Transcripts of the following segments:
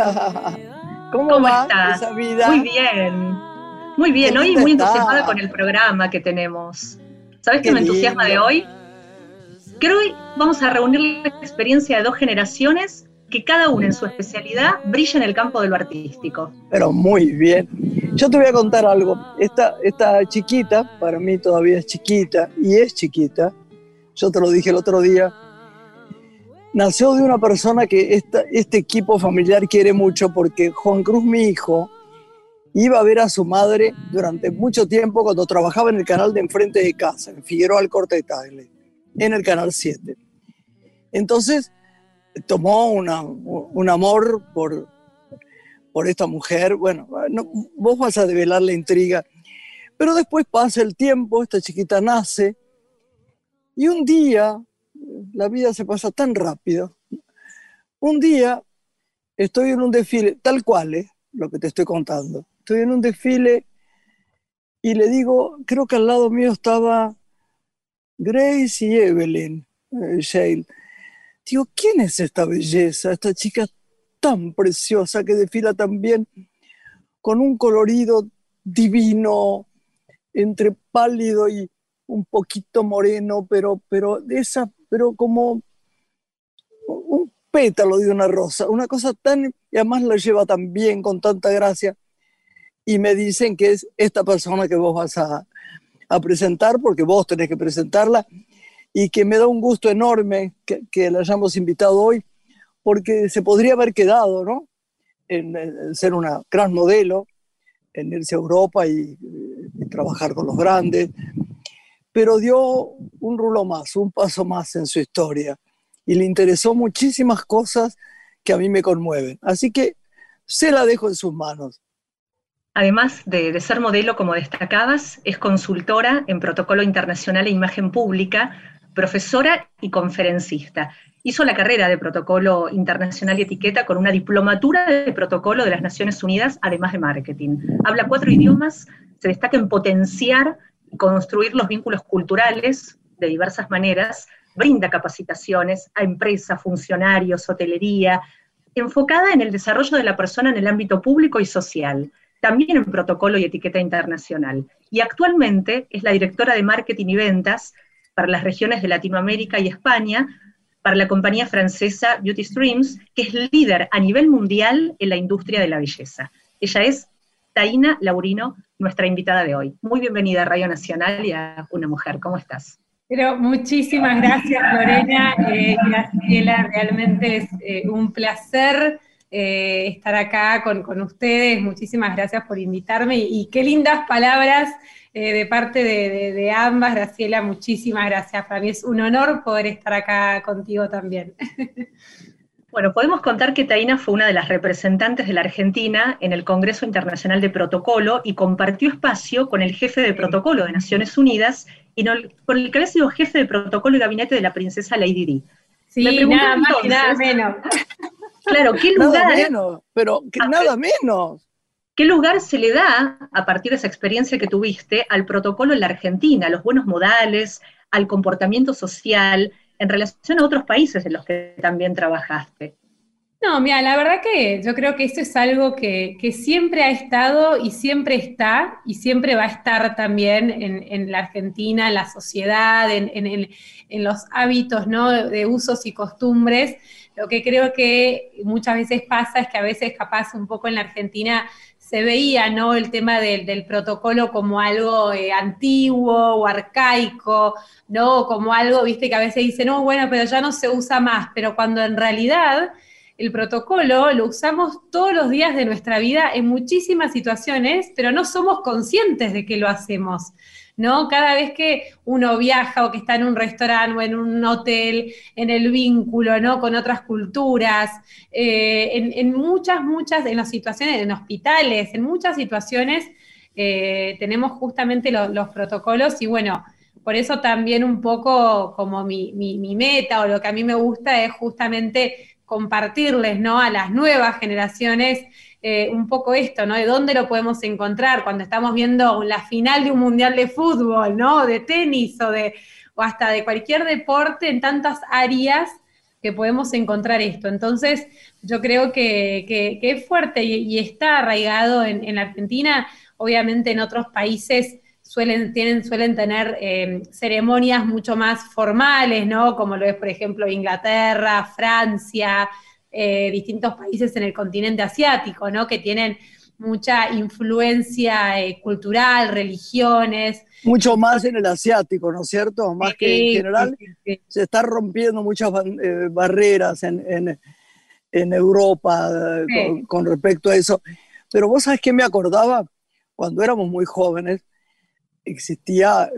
¿Cómo, estás? Muy bien. Muy bien, hoy muy entusiasmada con el programa que tenemos. ¿Sabes qué, me entusiasma de hoy? Que hoy vamos a reunir la experiencia de dos generaciones que cada una en su especialidad brilla en el campo de lo artístico. Pero muy bien. Yo te voy a contar algo. Esta, esta chiquita, para mí todavía es chiquita, y es chiquita, yo te lo dije el otro día, nació de una persona que este equipo familiar quiere mucho porque Juan Cruz, mi hijo, iba a ver a su madre durante mucho tiempo cuando trabajaba en el canal de enfrente de casa, en Figueroa Tagle, en el canal 7. Entonces, tomó un amor por, por esta mujer. Bueno, vos vas a develar la intriga. Pero después pasa el tiempo, esta chiquita nace y un día, la vida se pasa tan rápido, un día estoy en un desfile, tal cual es lo que te estoy contando, estoy en un desfile y le digo, creo que al lado mío estaba Grace y Evelyn eh, Shale. Digo, ¿quién es esta belleza, esta chica tan preciosa que desfila tan bien, con un colorido divino, entre pálido y un poquito moreno, pero, pero, esa, pero como un pétalo de una rosa, una cosa tan, y además la lleva tan bien, con tanta gracia, y me dicen que es esta persona que vos vas a, a presentar, porque vos tenés que presentarla, y que me da un gusto enorme que, que la hayamos invitado hoy, porque se podría haber quedado, ¿no? En, ser una gran modelo, en irse a Europa y, trabajar con los grandes, pero dio un rulo más, un paso más en su historia y le interesó muchísimas cosas que a mí me conmueven. Así que se la dejo en sus manos. Además de, ser modelo, como destacabas, es consultora en protocolo internacional e imagen pública, profesora y conferencista. Hizo la carrera de protocolo internacional y etiqueta con una diplomatura de protocolo de las Naciones Unidas, además de marketing. Habla cuatro idiomas, se destaca en potenciar construir los vínculos culturales de diversas maneras, brinda capacitaciones a empresas, funcionarios, hotelería, enfocada en el desarrollo de la persona en el ámbito público y social, también en protocolo y etiqueta internacional. Y actualmente es la directora de marketing y ventas para las regiones de Latinoamérica y España para la compañía francesa Beauty Streams, que es líder a nivel mundial en la industria de la belleza. Ella es Taina Laurino, nuestra invitada de hoy. Muy bienvenida a Radio Nacional y a Una Mujer. ¿Cómo estás? Pero muchísimas gracias, Lorena. Eh, Graciela, realmente es eh, un placer eh, estar acá con, ustedes. Muchísimas gracias por invitarme y qué lindas palabras eh, de parte de, ambas. Graciela, muchísimas gracias. Para mí es un honor poder estar acá contigo también. Bueno, podemos contar que Taina fue una de las representantes de la Argentina en el Congreso Internacional de Protocolo y compartió espacio con el jefe de protocolo de Naciones Unidas y con el que había sido jefe de protocolo y gabinete de la princesa Lady Di. Sí, nada más nada menos. Claro, ¿qué lugar? Nada menos, pero nada menos. ¿Qué lugar se le da, a partir de esa experiencia que tuviste, al protocolo en la Argentina, a los buenos modales, al comportamiento social, en relación a otros países en los que también trabajaste? No, mira, la verdad que yo creo que esto es algo que, siempre ha estado y siempre está y siempre va a estar también en, la Argentina, en la sociedad, en, en, los hábitos ¿no? de usos y costumbres. Lo que creo que muchas veces pasa es que a veces capaz un poco en la Argentina se veía, ¿no? El tema del, protocolo como algo eh, antiguo o arcaico, ¿no? Como algo, viste, que a veces dicen, no, bueno, pero ya no se usa más, pero cuando en realidad el protocolo lo usamos todos los días de nuestra vida en muchísimas situaciones, pero no somos conscientes de que lo hacemos. ¿No? Cada vez que uno viaja o que está en un restaurante o en un hotel, en el vínculo, ¿no? Con otras culturas, eh, en, muchas, muchas, en las situaciones, en hospitales, en muchas situaciones eh, tenemos justamente los protocolos y bueno, por eso también un poco como mi, mi, meta o lo que a mí me gusta es justamente compartirles, ¿no? A las nuevas generaciones eh, un poco esto, ¿no? De dónde lo podemos encontrar cuando estamos viendo la final de un mundial de fútbol, ¿no? De tenis o de o hasta de cualquier deporte en tantas áreas que podemos encontrar esto. Entonces, yo creo que, es fuerte y, está arraigado en, la Argentina. Obviamente en otros países suelen, tienen, suelen tener eh, ceremonias mucho más formales, ¿no? Como lo es, por ejemplo, Inglaterra, Francia, eh, distintos países en el continente asiático, ¿no? Que tienen mucha influencia eh, cultural, religiones. Mucho más en el asiático, ¿no es cierto? Más que en general. se están rompiendo muchas eh, barreras en, Europa con, respecto a eso. Pero vos sabés que me acordaba, cuando éramos muy jóvenes, existía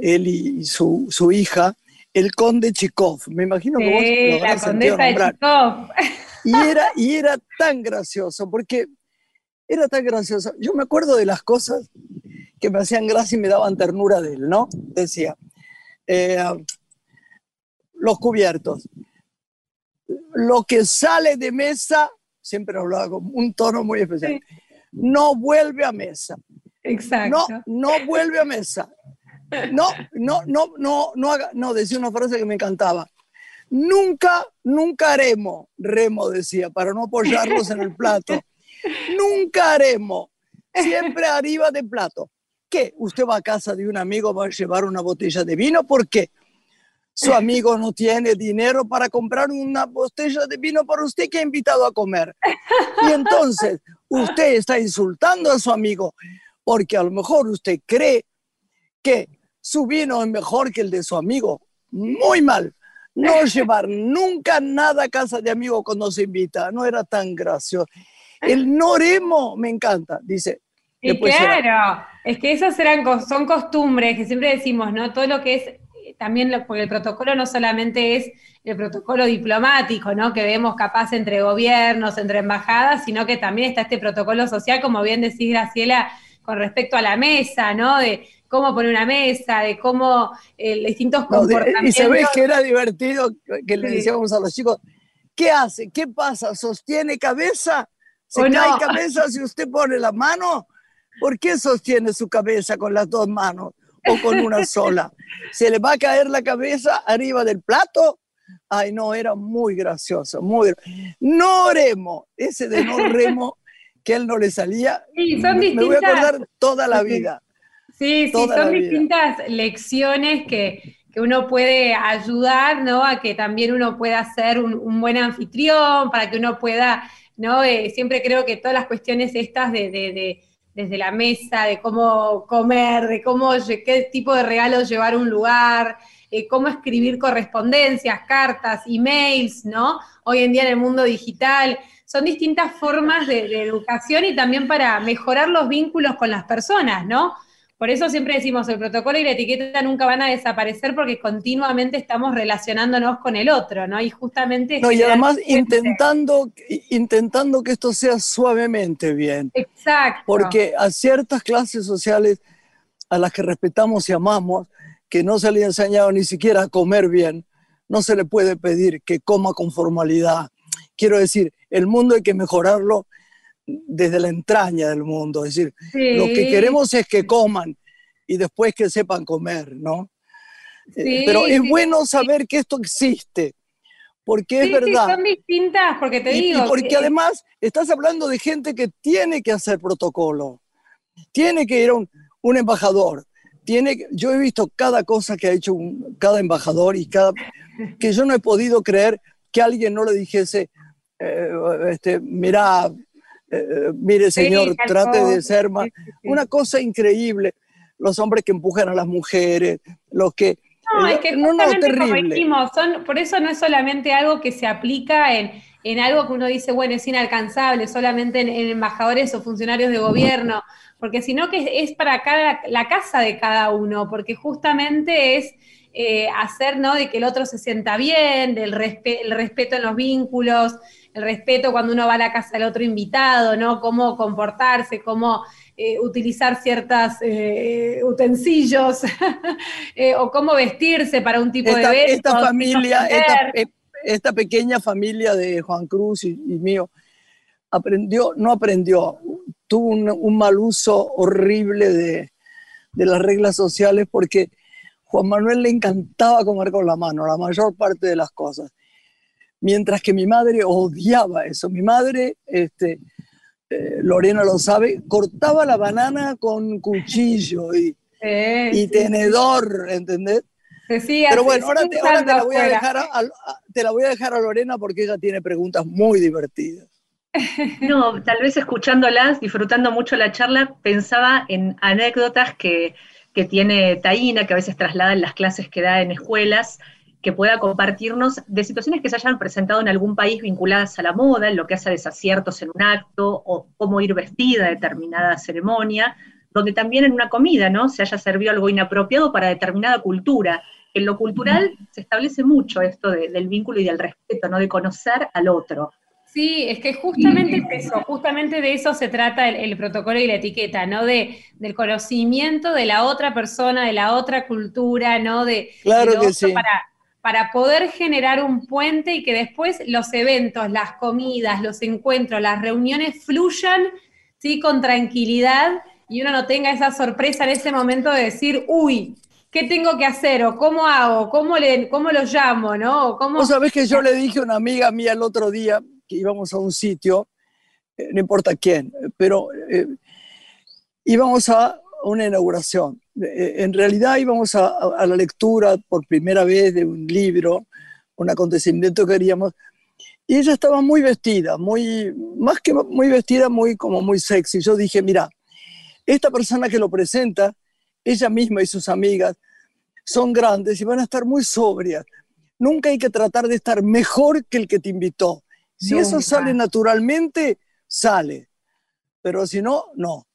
él y su, su hija, el conde Chikov. Me imagino que vos lo la condesa de Chikov. Y era, y era tan gracioso, porque era tan gracioso. Yo me acuerdo de las cosas que me hacían gracia y me daban ternura de él, ¿no? Decía, eh, los cubiertos. Lo que sale de mesa, siempre hablaba con un tono muy especial, no vuelve a mesa. Exacto. No, no vuelve a mesa. No, no, no, no, no, haga, no, decía una frase que me encantaba. Nunca, nunca haremos, remo decía, para no apoyarlos en el plato. Nunca haremos, siempre arriba del plato. ¿Qué? Usted va a casa de un amigo, va a llevar una botella de vino, ¿por qué? Su amigo no tiene dinero para comprar una botella de vino para usted que ha invitado a comer. Y entonces usted está insultando a su amigo porque a lo mejor usted cree que su vino es mejor que el de su amigo. Muy mal. No llevar nunca nada a casa de amigo cuando se invita. No era tan gracioso. El noremo me encanta, dice. Y claro, es que esas eran, son costumbres que siempre decimos, ¿no? Todo lo que es, eh, también, porque el protocolo no solamente es el protocolo diplomático, ¿no? Que vemos capaz entre gobiernos, entre embajadas, sino que también está este protocolo social, como bien decís, Graciela, con respecto a la mesa, ¿no? De, cómo poner una mesa, de cómo eh, distintos comportamientos. y se ve que era divertido que le decíamos a los chicos, ¿qué hace? ¿Qué pasa? ¿Sostiene cabeza? ¿Se cae cabeza si usted pone la mano? ¿Por qué sostiene su cabeza con las dos manos o con una sola? ¿Se le va a caer la cabeza arriba del plato? Ay, no, era muy gracioso, muy. No remo, ese de no remo que él no le salía. Sí, son me, me voy a acordar toda la vida. Sí, sí, son distintas lecciones que, uno puede ayudar, ¿no? A que también uno pueda ser un, buen anfitrión, para que uno pueda, ¿no? Eh, siempre creo que todas las cuestiones estas de, desde la mesa, de cómo comer, de cómo, qué tipo de regalos llevar a un lugar, eh, cómo escribir correspondencias, cartas, emails, ¿no? Hoy en día en el mundo digital. Son distintas formas de, de educación y también para mejorar los vínculos con las personas, ¿no? Por eso siempre decimos, el protocolo y la etiqueta nunca van a desaparecer porque continuamente estamos relacionándonos con el otro, ¿no? Y justamente... No, y además intentando, intentando que esto sea suavemente bien. Exacto. Porque a ciertas clases sociales a las que respetamos y amamos, que no se le ha enseñado ni siquiera a comer bien, no se le puede pedir que coma con formalidad. Quiero decir, el mundo hay que mejorarlo desde la entraña del mundo. Es decir, lo que queremos es que coman y después que sepan comer, ¿no? Eh, pero es bueno saber que esto existe, porque es verdad. son distintas, porque te digo. Y porque además estás hablando de gente que tiene que hacer protocolo, tiene que ir a un, embajador. Tiene, yo he visto cada cosa que ha hecho cada embajador y cada que yo no he podido creer que alguien no le dijese, eh, este, mira, eh, mire señor, trate de ser más... Una cosa increíble, los hombres que empujan a las mujeres, los que... No, es que no, no, terrible. son, por eso no es solamente algo que se aplica en, en algo que uno dice, bueno, es inalcanzable, solamente en, embajadores o funcionarios de gobierno, porque sino que es, para cada, la casa de cada uno, porque justamente es eh, hacer, ¿no? De que el otro se sienta bien, del el respeto en los vínculos, el respeto cuando uno va a la casa del otro invitado, ¿no? Cómo comportarse, cómo eh, utilizar ciertos eh, utensilios eh, o cómo vestirse para un tipo de evento. Esta familia, esta pequeña familia de Juan Cruz y, mío aprendió, no aprendió, tuvo un, mal uso horrible de, de las reglas sociales porque Juan Manuel le encantaba comer con la mano, la mayor parte de las cosas. Mientras que mi madre odiaba eso. Mi madre, este, eh, Lorena lo sabe, cortaba la banana con cuchillo y, y tenedor, ¿entendés? Pero bueno, ahora, te, la voy a dejar a, te la voy a dejar a Lorena porque ella tiene preguntas muy divertidas. No, tal vez escuchándolas, disfrutando mucho la charla, pensaba en anécdotas que, que tiene Taína, que a veces traslada en las clases que da en escuelas, que pueda compartirnos de situaciones que se hayan presentado en algún país vinculadas a la moda, en lo que hace desaciertos en un acto, o cómo ir vestida a determinada ceremonia, donde también en una comida, ¿no? Se haya servido algo inapropiado para determinada cultura. En lo cultural se establece mucho esto del vínculo y del respeto, ¿no? De conocer al otro. Sí, es que justamente eso, justamente de eso se trata el, protocolo y la etiqueta, ¿no? De, del conocimiento de la otra persona, de la otra cultura, ¿no? De, claro que sí. para, para poder generar un puente y que después los eventos, las comidas, los encuentros, las reuniones fluyan, ¿sí? Con tranquilidad y uno no tenga esa sorpresa en ese momento de decir, uy, ¿qué tengo que hacer? ¿O cómo hago? ¿Cómo, le, cómo lo llamo? ¿no? ¿Cómo... Vos sabés que yo le dije a una amiga mía el otro día, que íbamos a un sitio, eh, no importa quién, pero eh, íbamos a una inauguración. Eh, en realidad íbamos a, a, la lectura por primera vez de un libro, un acontecimiento que queríamos, y ella estaba muy vestida, muy, más que muy vestida, muy como muy sexy. Yo dije, mira, esta persona que lo presenta, ella misma y sus amigas, son grandes y van a estar muy sobrias. Nunca hay que tratar de estar mejor que el que te invitó. Si eso sale naturalmente, sale. Pero si no, no.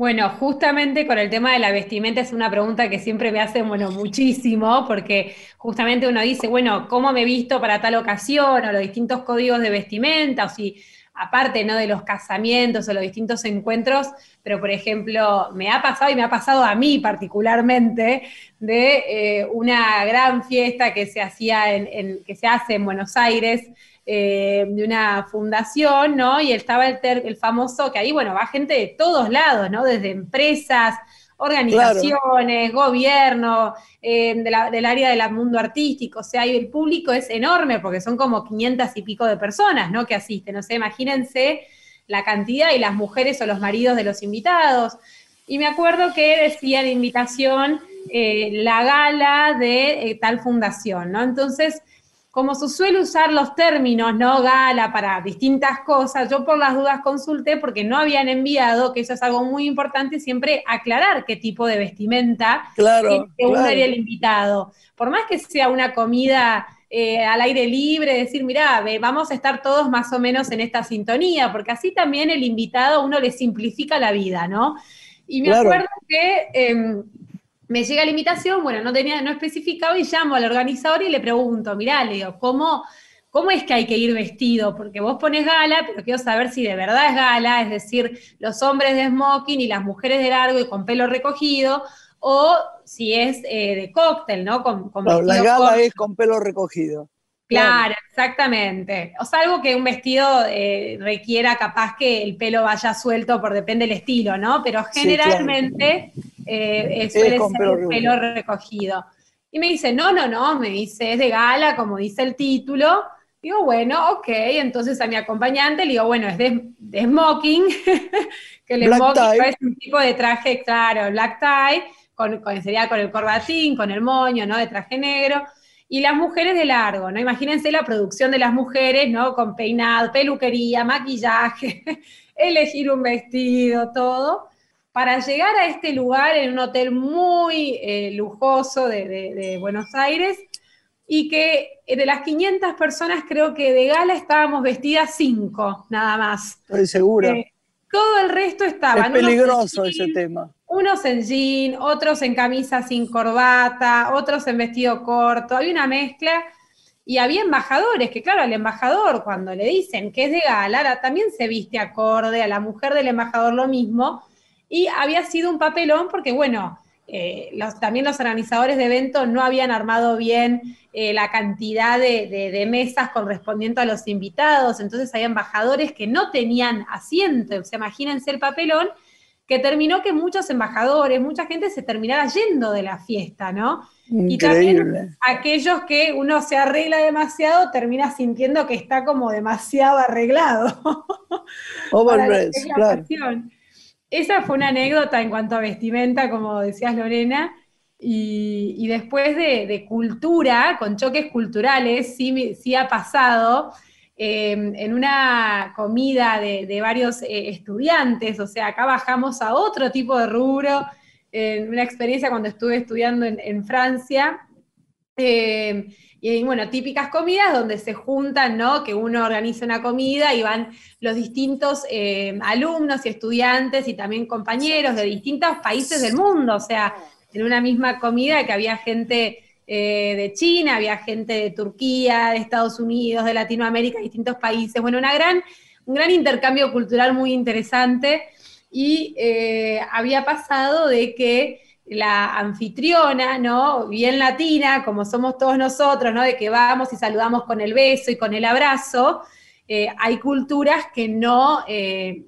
Bueno, justamente con el tema de la vestimenta es una pregunta que siempre me hacen, bueno, muchísimo, porque justamente uno dice, bueno, ¿cómo me visto para tal ocasión? O los distintos códigos de vestimenta, o si aparte ¿no? de los casamientos o los distintos encuentros, pero por ejemplo, me ha pasado y me ha pasado a mí particularmente de eh, una gran fiesta que se hacía en, que se hace en Buenos Aires, eh, de una fundación, ¿no? Y estaba el, el famoso, que ahí, bueno, va gente de todos lados, ¿no? Desde empresas, organizaciones, gobierno, eh, del área del mundo artístico, o sea, el público es enorme porque son como 500 y pico de personas, ¿no? Que asisten, o sea, imagínense la cantidad y las mujeres o los maridos de los invitados. Y me acuerdo que decía la invitación eh, la gala de tal fundación, ¿no? Entonces, como se suele usar los términos, ¿no? Gala para distintas cosas, yo por las dudas consulté porque no habían enviado, que eso es algo muy importante, siempre aclarar qué tipo de vestimenta claro, que uno haría el invitado. Por más que sea una comida eh, al aire libre, decir, mira, vamos a estar todos más o menos en esta sintonía, porque así también el invitado uno le simplifica la vida, ¿no? Y me acuerdo que em, me llega la invitación, bueno, no tenía, no especificado y llamo al organizador y le pregunto, mirá, Leo, ¿cómo, ¿cómo es que hay que ir vestido? Porque vos pones gala, pero quiero saber si de verdad es gala, es decir, los hombres de smoking y las mujeres de largo y con pelo recogido, o si es eh, de cóctel, ¿no? Con, la gala es con pelo recogido. Claro, exactamente. O sea, algo que un vestido eh, requiera capaz que el pelo vaya suelto por depende del estilo, ¿no? Pero generalmente eh, suele ser pelo, pelo recogido. Y me dice, no, no, no, me dice, es de gala, como dice el título. Digo, bueno, ok, entonces a mi acompañante le digo, bueno, es de, smoking, que el smoking es un tipo de traje, claro, black tie, con, sería con el corbatín, con el moño, ¿no? De traje negro y las mujeres de largo, ¿no? Imagínense la producción de las mujeres, ¿no? Con peinado, peluquería, maquillaje, elegir un vestido, todo, para llegar a este lugar en un hotel muy eh, lujoso de, Buenos Aires y que de las 500 personas creo que de gala estábamos vestidas cinco, nada más. Estoy segura. Eh, todo el resto estaba. Es peligroso ese tema unos en jean, otros en camisa sin corbata, otros en vestido corto, había una mezcla. Y había embajadores, que claro, al embajador cuando le dicen que es de gala, también se viste acorde, a la mujer del embajador lo mismo, y había sido un papelón porque, bueno, eh, también los organizadores de eventos no habían armado bien eh, la cantidad de, mesas correspondientes a los invitados, entonces hay embajadores que no tenían asiento, o sea, imagínense el papelón, que terminó que muchos embajadores, mucha gente se terminara yendo de la fiesta, ¿no? Y también aquellos que uno se arregla demasiado termina sintiendo que está como demasiado arreglado. Overdress, claro. Esa fue una anécdota en cuanto a vestimenta, como decías Lorena. Y, después de, cultura, con choques culturales, sí, sí ha pasado em, en una comida de, varios eh, estudiantes, o sea, acá bajamos a otro tipo de rubro, en una experiencia cuando estuve estudiando en, Francia. Em, y bueno, típicas comidas donde se juntan, ¿no? Que uno organiza una comida y van los distintos eh, alumnos y estudiantes y también compañeros de distintos países del mundo, o sea, en una misma comida que había gente eh, de China, había gente de Turquía, de Estados Unidos, de Latinoamérica, distintos países, bueno, una gran, un gran intercambio cultural muy interesante y eh, había pasado de que la anfitriona, ¿no? Bien latina, como somos todos nosotros, ¿no? De que vamos y saludamos con el beso y con el abrazo. Eh, hay culturas que no,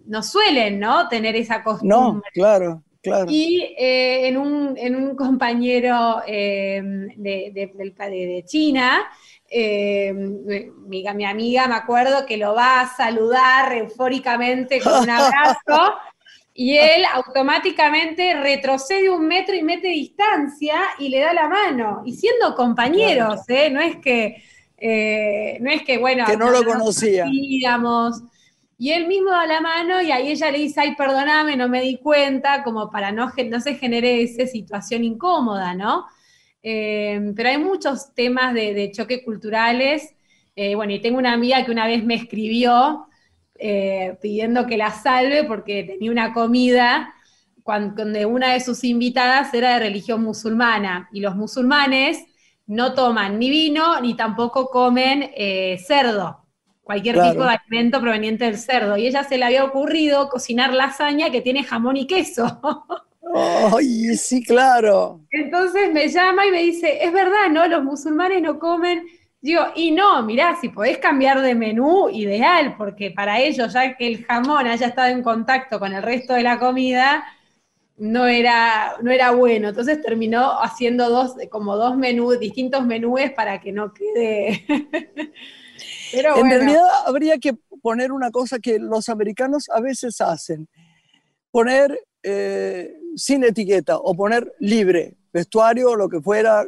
no suelen, ¿no? Tener esa costumbre. No, claro, claro. Y eh, en, un, compañero de, de, China, mi, mi, amiga, me acuerdo que lo va a saludar eufóricamente con un abrazo y él automáticamente retrocede un metro y mete distancia y le da la mano. Y siendo compañeros, ¿eh? No es que, eh, no es que, bueno, que no lo conocía. Digamos. Y él mismo da la mano y ahí ella le dice, ay, perdóname, no me di cuenta, como para no, no se genere esa situación incómoda, ¿no? Eh, pero hay muchos temas de, de choque culturales. bueno, y tengo una amiga que una vez me escribió, eh, pidiendo que la salve porque tenía una comida cuando, una de sus invitadas era de religión musulmana y los musulmanes no toman ni vino ni tampoco comen eh, cerdo, cualquier tipo de alimento proveniente del cerdo. Y ella se le había ocurrido cocinar lasaña que tiene jamón y queso. ¡Ay, sí, claro! Entonces me llama y me dice, es verdad, ¿no? Los musulmanes no comen Digo, y no, mirá, si podés cambiar de menú, ideal, porque para ellos, ya que el jamón haya estado en contacto con el resto de la comida, no era, no era bueno. Entonces terminó haciendo dos, como dos menús, distintos menúes para que no quede. Pero en realidad habría que poner una cosa que los americanos a veces hacen: poner eh, sin etiqueta o poner libre, vestuario o lo que fuera,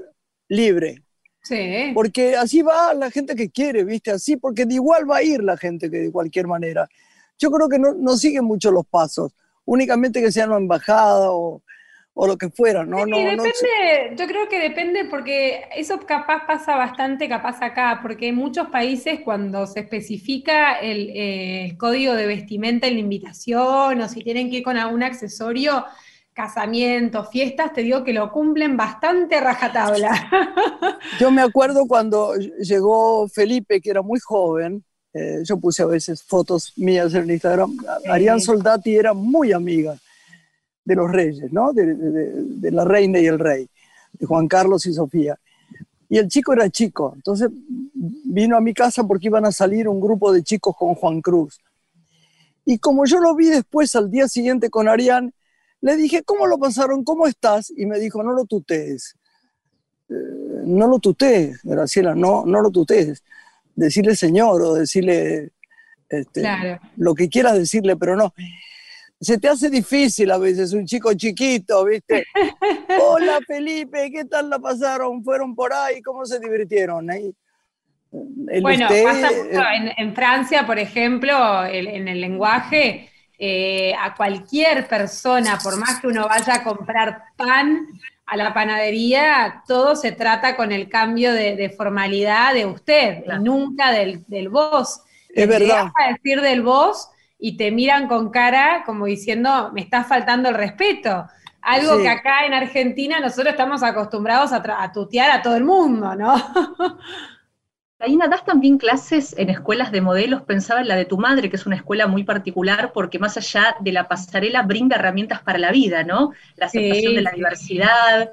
libre Sí. Porque así va la gente que quiere, ¿viste? Así, porque de igual va a ir la gente que de cualquier manera. Yo creo que no, no siguen mucho los pasos, únicamente que sean una embajada o, o lo que fuera, ¿no? no, depende, yo creo que depende porque eso capaz pasa bastante capaz acá, porque en muchos países cuando se especifica el, eh, el código de vestimenta en la invitación o si tienen que ir con algún accesorio, casamientos, fiestas, te digo que lo cumplen bastante rajatabla. Yo me acuerdo cuando llegó Felipe, que era muy joven, eh, yo puse a veces fotos mías en Instagram, Arián Soldati era muy amiga de los reyes, ¿no? De, la reina y el rey, de Juan Carlos y Sofía. Y el chico era chico, entonces vino a mi casa porque iban a salir un grupo de chicos con Juan Cruz. Y como yo lo vi después al día siguiente con Arián, le dije, ¿cómo lo pasaron? ¿Cómo estás? Y me dijo, no lo tutees. Eh, no lo tutees, Graciela, no, no lo tutees. Decirle señor o decirle este, lo que quieras decirle, pero no. Se te hace difícil a veces, un chico chiquito, ¿viste? Hola Felipe, ¿qué tal la pasaron? ¿Fueron por ahí? ¿Cómo se divirtieron? Ahí, bueno, pasa en, en, Francia, por ejemplo, en el lenguaje, eh, a cualquier persona, por más que uno vaya a comprar pan a la panadería, todo se trata con el cambio de, formalidad de usted, y nunca del, del vos. Es verdad. a decir del vos y te miran con cara como diciendo, me está faltando el respeto. Algo que acá en Argentina nosotros estamos acostumbrados a, a tutear a todo el mundo, ¿no? Taina, das también clases en escuelas de modelos, pensaba en la de tu madre, que es una escuela muy particular porque más allá de la pasarela brinda herramientas para la vida, ¿no? La aceptación de la diversidad,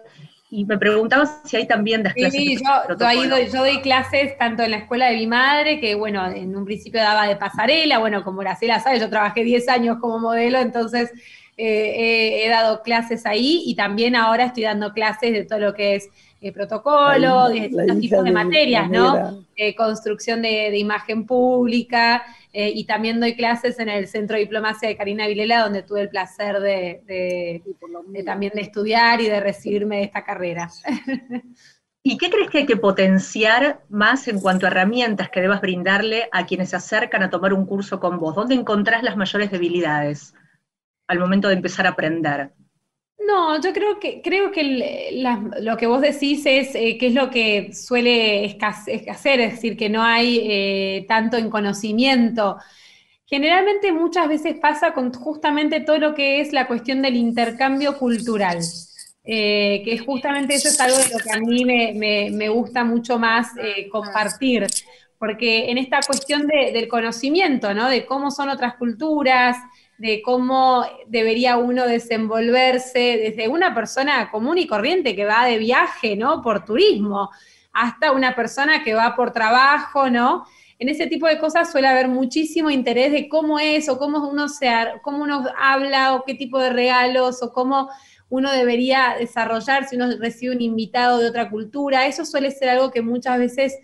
y me preguntaba si hay también das clases. Sí, yo, doy, yo, doy, clases tanto en la escuela de mi madre, que bueno, en un principio daba de pasarela, bueno, como Gracela sabe, yo trabajé 10 años como modelo, entonces eh, he, dado clases ahí y también ahora estoy dando clases de todo lo que es eh, protocolo, de distintos tipos de, materias, ¿no? Eh, construcción de, imagen pública y también doy clases en el Centro de Diplomacia de Karina Vilela, donde tuve el placer de, también de estudiar y de recibirme de esta carrera. ¿Y qué crees que hay que potenciar más en cuanto a herramientas que debas brindarle a quienes se acercan a tomar un curso con vos? ¿Dónde encontrás las mayores debilidades? al momento de empezar a aprender? No, yo creo que, creo que lo que vos decís es eh, que es lo que suele hacer, es decir, que no hay eh, tanto en conocimiento. Generalmente muchas veces pasa con justamente todo lo que es la cuestión del intercambio cultural, eh, que justamente eso es algo de lo que a mí me, gusta mucho más compartir, porque en esta cuestión del conocimiento, ¿no? De cómo son otras culturas, de cómo debería uno desenvolverse desde una persona común y corriente que va de viaje, ¿no? Por turismo, hasta una persona que va por trabajo, ¿no? En ese tipo de cosas suele haber muchísimo interés de cómo es o cómo uno, se, cómo uno habla o qué tipo de regalos o cómo uno debería desarrollar si uno recibe un invitado de otra cultura. Eso suele ser algo que muchas veces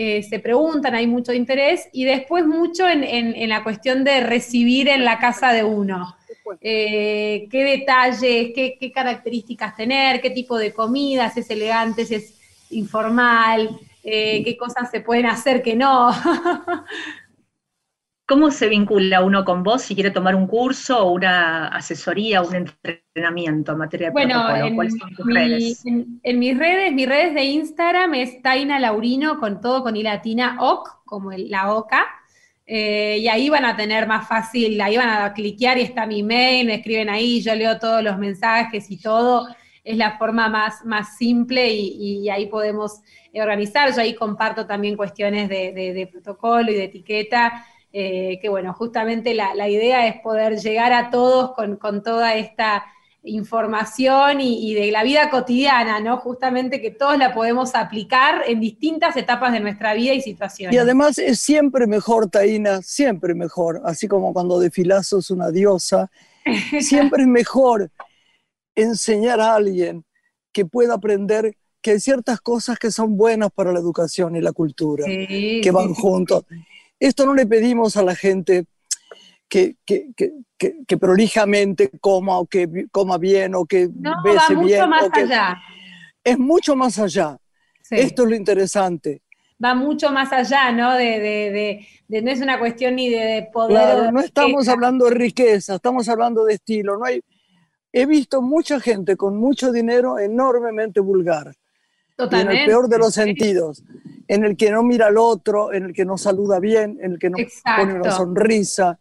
eh, se preguntan, hay mucho interés, y después mucho en, la cuestión de recibir en la casa de uno. Eh, qué detalles, qué, características tener, qué tipo de comidas, es elegante, si es informal, eh, qué cosas se pueden hacer que no. ¿Cómo se vincula uno con vos si quiere tomar un curso o una asesoría, un entrenamiento en materia de bueno, En, ¿Cuáles son tus redes? En, mis redes, mis redes de Instagram es Taina Laurino con todo con i latina OC, como la OCA. Eh, y ahí van a tener más fácil, ahí van a cliquear y está mi mail, me escriben ahí, yo leo todos los mensajes y todo. Es la forma más, más simple y, ahí podemos organizar. Yo ahí comparto también cuestiones de protocolo y de etiqueta eh, que bueno, justamente la, idea es poder llegar a todos con, toda esta información y, de la vida cotidiana, ¿no? Justamente que todos la podemos aplicar en distintas etapas de nuestra vida y situaciones. Y además es siempre mejor, Taina, siempre mejor, así como cuando desfilas sos una diosa, siempre es mejor enseñar a alguien que pueda aprender que hay ciertas cosas que son buenas para la educación y la cultura, que van juntos. Esto no le pedimos a la gente que, prolijamente coma o que coma bien o que no, va mucho Más allá. Es mucho más allá. Esto es lo interesante. Va mucho más allá, ¿no? De, no es una cuestión ni de poder. no estamos hablando de riqueza, estamos hablando de estilo. No hay, he visto mucha gente con mucho dinero enormemente vulgar. Totalmente. en el peor de los sentidos en el que no mira al otro, en el que no saluda bien, en el que no pone una sonrisa.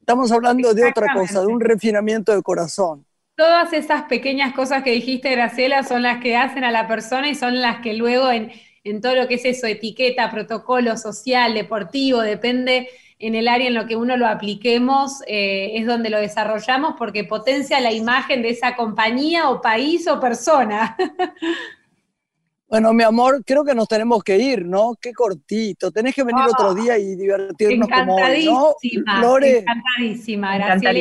Estamos hablando de otra cosa, de un refinamiento de corazón. Todas esas pequeñas cosas que dijiste, Graciela, son las que hacen a la persona y son las que luego en, todo lo que es eso, etiqueta, protocolo social, deportivo, depende en el área en lo que uno lo apliquemos, eh, es donde lo desarrollamos porque potencia la imagen de esa compañía o país o persona. Bueno, mi amor, creo que nos tenemos que ir, ¿no? Qué cortito. Tenés que venir otro ah, día y divertirnos como hoy, ¿no? Flores. Encantadísima, gracias.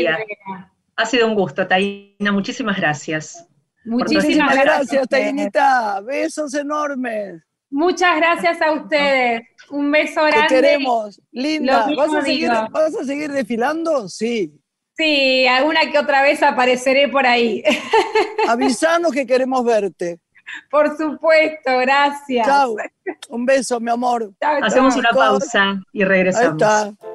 Ha sido un gusto, Taina. Muchísimas gracias. Muchísimas gracias, Tainita. Besos enormes. Muchas gracias a ustedes. Un beso grande. Te queremos. Linda. ¿Vas a, seguir, ¿Vas a seguir desfilando? Sí. Sí, alguna que otra vez apareceré por ahí. Avisanos que queremos verte. Por supuesto, gracias. Chao. Un beso, mi amor. Hacemos una pausa y regresamos. Ahí está.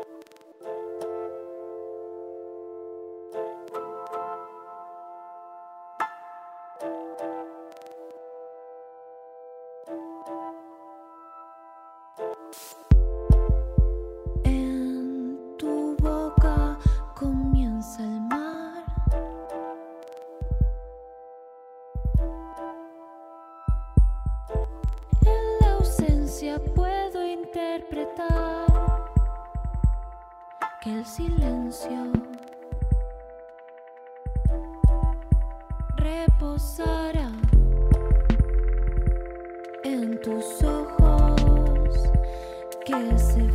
Que se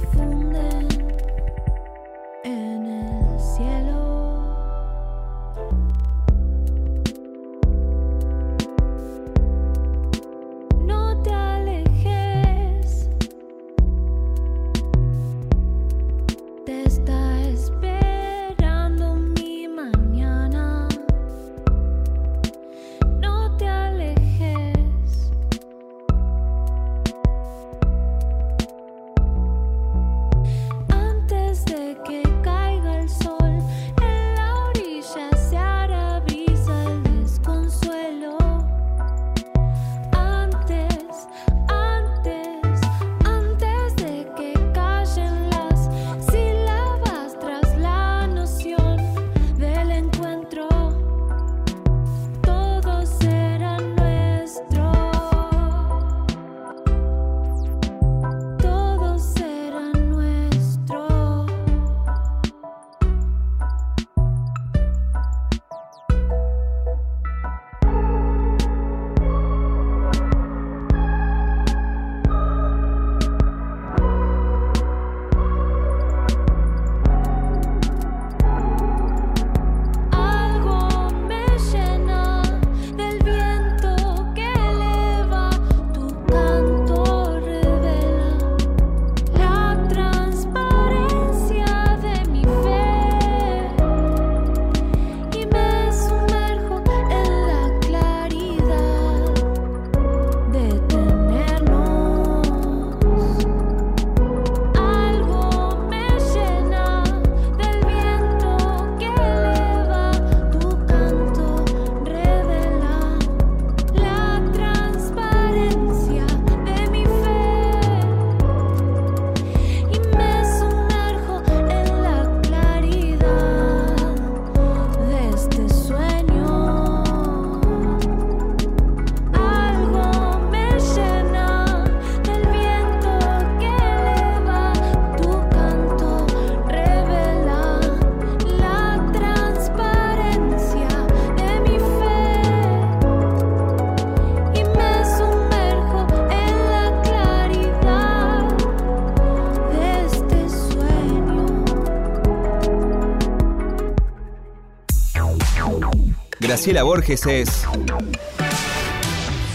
Graciela Borges es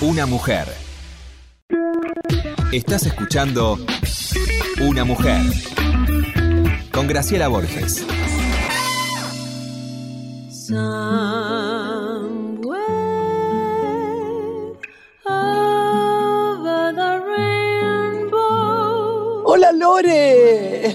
una mujer. Estás escuchando Una mujer con Graciela Borges. Hola Lore.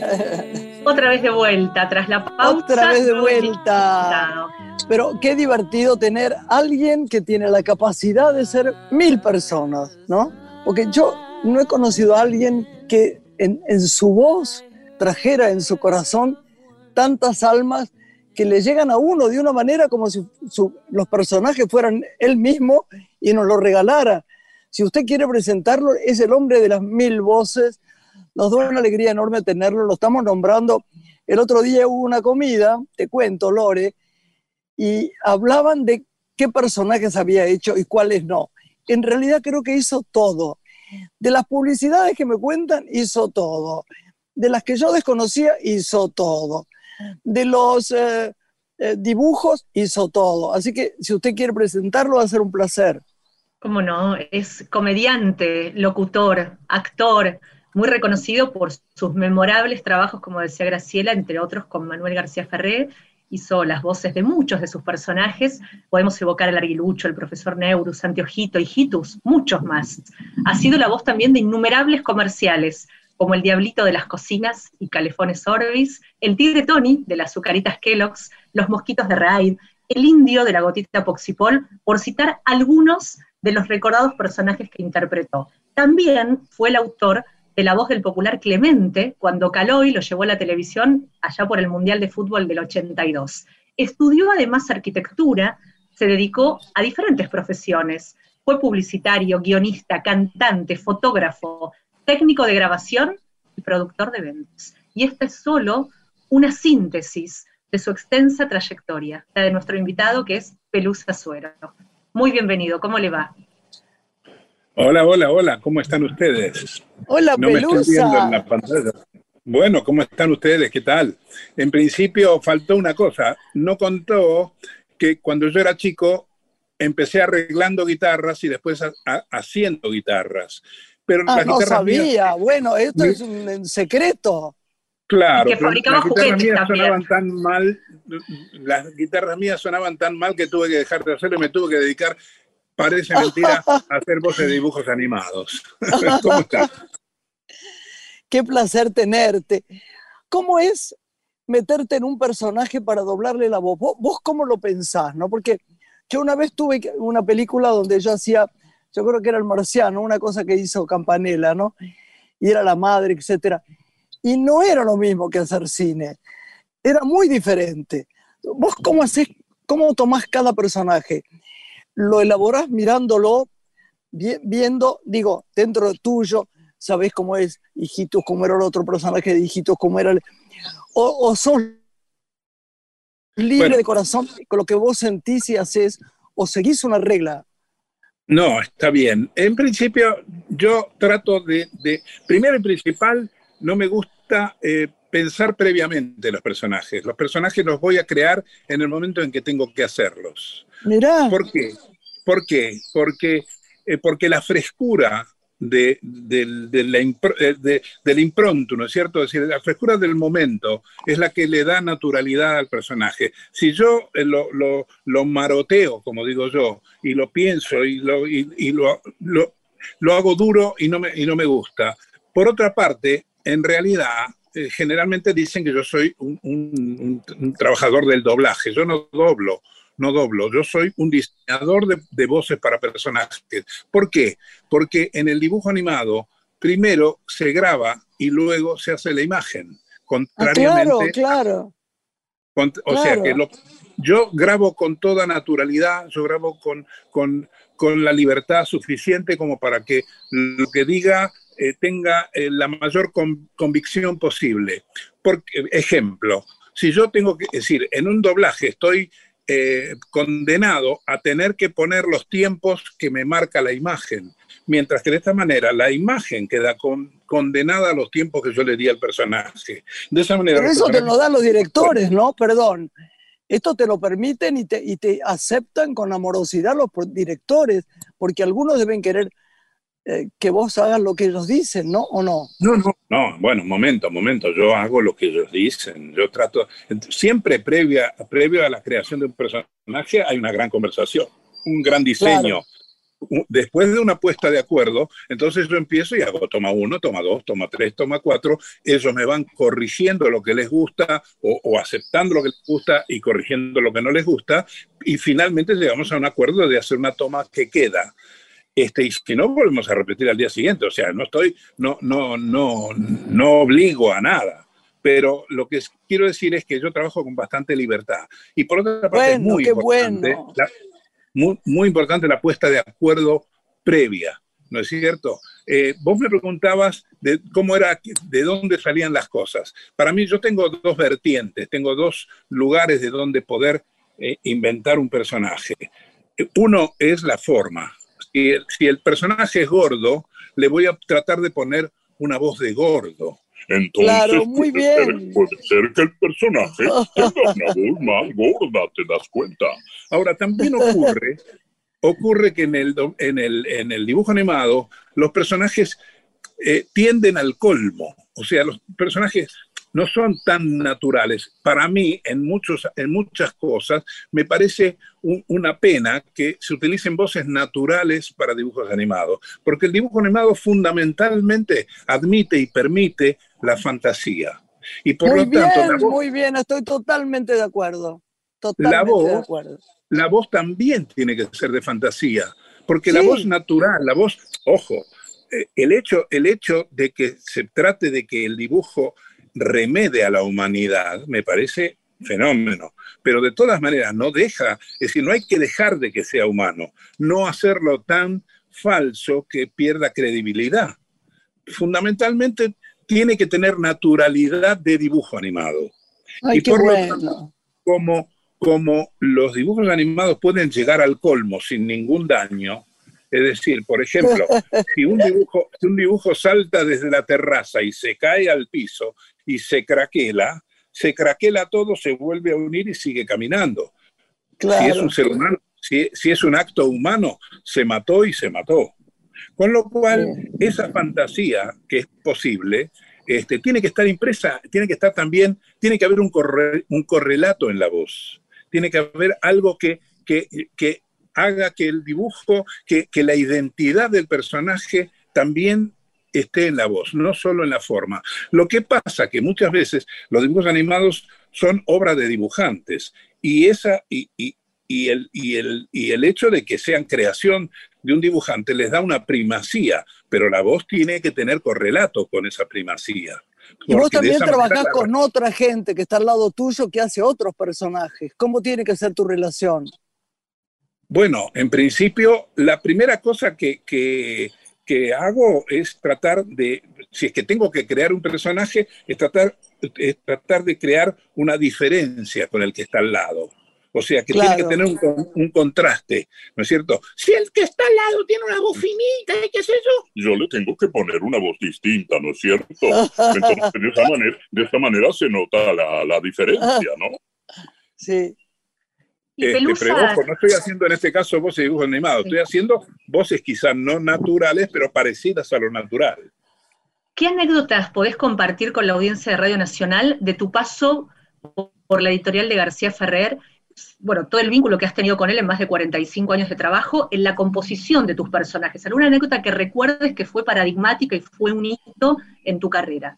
Otra vez de vuelta, tras la pausa. Otra vez de no vuelta. Pero qué divertido tener alguien que tiene la capacidad de ser mil personas, ¿no? Porque yo no he conocido a alguien que en, su voz trajera en su corazón tantas almas que le llegan a uno de una manera como si los personajes fueran él mismo y nos lo regalara. Si usted quiere presentarlo, es el hombre de las mil voces. Nos da una alegría enorme tenerlo, lo estamos nombrando. El otro día hubo una comida, te cuento, Lore, y hablaban de qué personajes había hecho y cuáles no. En realidad creo que hizo todo. De las publicidades que me cuentan, hizo todo. De las que yo desconocía, hizo todo. De los eh, eh, dibujos, hizo todo. Así que si usted quiere presentarlo, va a ser un placer. ¿Cómo no? Es comediante, locutor, actor, muy reconocido por sus memorables trabajos, como decía Graciela, entre otros con Manuel García Ferré. Hizo las voces de muchos de sus personajes. Podemos evocar al Arguilucho, el profesor Neurus, Anteojito, Hijitus, muchos más. Ha sido la voz también de innumerables comerciales, como el Diablito de las Cocinas y Calefones Orbis, el Tigre Tony de las Azucaritas Kellogg's, los Mosquitos de Raid, el Indio de la Gotita Poxipol, por citar algunos de los recordados personajes que interpretó. También fue el autor de la voz del popular Clemente cuando Caloy lo llevó a la televisión allá por el Mundial de Fútbol del 82. Estudió además arquitectura, se dedicó a diferentes profesiones. Fue publicitario, guionista, cantante, fotógrafo, técnico de grabación y productor de eventos. Y esta es solo una síntesis de su extensa trayectoria, la de nuestro invitado que es Pelusa Suero. Muy bienvenido, ¿cómo le va? Hola, hola, hola, ¿cómo están ustedes? Hola, No me estoy viendo en Pelusa. la pantalla. Bueno, ¿cómo están ustedes? ¿Qué tal? En principio faltó una cosa, no contó que cuando yo era chico empecé arreglando guitarras y después a- a- haciendo guitarras. Pero Ah, las no guitarras mías- sabía. Bueno, esto Mi- es un secreto. Claro, que las guitarras juguetes mías también. sonaban tan mal, las guitarras mías sonaban tan mal que tuve que dejar de hacerlo y me tuve que dedicar, parece mentira, hacer voces de dibujos animados. ¿Cómo estás? Qué placer tenerte. ¿Cómo es meterte en un personaje para doblarle la voz? ¿Vos, cómo lo pensás? ¿no? Porque yo una vez tuve una película donde yo hacía, yo creo que era el marciano, una cosa que hizo Campanella, ¿no? Y era la madre, etcétera. Y no era lo mismo que hacer cine. Era muy diferente. ¿Vos cómo haces, cómo tomás cada personaje? ¿Lo elaborás mirándolo, vi- viendo, digo, dentro de tuyo, sabés cómo es Hijitos, cómo era el otro personaje de Hijitos, cómo era el... O, o sos libre Bueno. de corazón con lo que vos sentís y haces, o seguís una regla. No, está bien. En principio, yo trato de, de- primero y principal, no me gusta eh, pensar previamente los personajes. Los personajes los voy a crear en el momento en que tengo que hacerlos. Mirá, ¿Por qué? ¿Por qué? Porque, eh, porque la frescura de, del- de la impr- eh, de- del impronto, ¿no es cierto? Es decir, la frescura del momento es la que le da naturalidad al personaje. Si yo eh, lo, lo- lo maroteo, como digo yo, y lo pienso y lo, y- y lo, lo- lo hago duro y no, me, y no me gusta. Por otra parte, en realidad, eh, generalmente dicen que yo soy un, un- un- un trabajador del doblaje. Yo no doblo, no doblo. Yo soy un diseñador de, de voces para personajes. ¿Por qué? Porque en el dibujo animado, primero se graba y luego se hace la imagen. Ah, Contrariamente, claro, claro. con- o sea que lo- yo grabo con toda naturalidad, yo grabo con, con, con la libertad suficiente como para que lo que diga eh, tenga eh, la mayor con- convicción posible. Porque, ejemplo, si yo tengo que decir, en un doblaje estoy eh, condenado a tener que poner los tiempos que me marca la imagen, mientras que de esta manera la imagen queda con- condenada a los tiempos que yo le di al personaje. De esa manera... Pero eso te lo dan los directores, ¿no? Perdón. Esto te lo permiten y te, y te aceptan con amorosidad los directores, porque algunos deben querer eh, que vos hagas lo que ellos dicen, ¿no? ¿O no? No, no, no, bueno, momento, momento, yo hago lo que ellos dicen, yo trato, siempre previa, previo a la creación de un personaje hay una gran conversación, un gran diseño. Un- Después de una puesta de acuerdo, entonces yo empiezo y hago toma uno, toma dos, toma tres, toma cuatro. Ellos me van corrigiendo lo que les gusta o, o aceptando lo que les gusta y corrigiendo lo que no les gusta. Y finalmente llegamos a un acuerdo de hacer una toma que queda. Este, y si no, volvemos a repetir al día siguiente. O sea, no estoy, no, no, no, no obligo a nada. Pero lo que quiero decir es que yo trabajo con bastante libertad. Y por otra parte, es muy importante, bueno. la- muy, muy importante la puesta de acuerdo previa, ¿no es cierto? Eh, vos me preguntabas de cómo era, de dónde salían las cosas. Para mí, yo tengo dos vertientes, tengo dos lugares de donde poder eh, inventar un personaje. Uno es la forma. Si el, si el personaje es gordo, le voy a tratar de poner una voz de gordo. Entonces, Claro, muy puede ser- bien. puede ser que el personaje tenga una voz más gorda, ¿te das cuenta? Ahora, también ocurre, ocurre que en el, en el, en el dibujo animado los personajes eh, tienden al colmo. O sea, los personajes no son tan naturales. Para mí, en, muchos, en muchas cosas, me parece un- una pena que se utilicen voces naturales para dibujos animados, porque el dibujo animado fundamentalmente admite y permite la fantasía. Y por muy lo tanto, bien, la voz- muy bien, estoy totalmente de acuerdo. Totalmente de voz- acuerdo. la voz también tiene que ser de fantasía, porque la voz natural, la voz, ojo, eh, el hecho, el hecho de que se trate de que el dibujo remede a la humanidad me parece fenómeno, pero de todas maneras no deja, es decir, no hay que dejar de que sea humano, no hacerlo tan falso que pierda credibilidad. Fundamentalmente tiene que tener naturalidad de dibujo animado. Ay, Y por lo bueno. como, como los dibujos animados pueden llegar al colmo sin ningún daño, es decir, por ejemplo, si un dibujo, si un dibujo salta desde la terraza y se cae al piso y se craquela, se craquela todo, se vuelve a unir y sigue caminando. Si es Claro. un ser humano, si, si es un acto humano, se mató y se mató. Con lo cual, esa fantasía que es posible, este, tiene que estar impresa, tiene que estar también, tiene que haber un, corre- un correlato en la voz, tiene que haber algo que, que, que haga que el dibujo, que, que la identidad del personaje también esté en la voz, no solo en la forma. Lo que pasa que muchas veces los dibujos animados son obra de dibujantes y, esa, y, y- y el, y, el, y el hecho de que sean creación de un dibujante les da una primacía, pero la voz tiene que tener correlato con esa primacía. Y vos también trabajás manera con otra gente que está al lado tuyo que hace otros personajes. ¿Cómo tiene que ser tu relación? Bueno, en principio, la primera cosa que, que- que hago es tratar de, si es que tengo que crear un personaje, es tratar, es tratar de crear una diferencia con el que está al lado. O sea, que tiene que tener un, un contraste, ¿no es cierto? Si el que está al lado tiene una voz finita, ¿y ¿qué es eso? yo le tengo que poner una voz distinta, ¿no es cierto? Entonces, de esa manera, de esa manera se nota la, la diferencia, ¿no? Sí. Este, no estoy haciendo en este caso voces de dibujos animados, estoy haciendo voces quizás no naturales, pero parecidas a lo natural. ¿qué anécdotas podés compartir con la audiencia de Radio Nacional de tu paso por la editorial de García Ferrer? Bueno, todo el vínculo que has tenido con él en más de 45 años de trabajo, en la composición de tus personajes. ¿Alguna anécdota que recuerdes que fue paradigmática y fue un hito en tu carrera?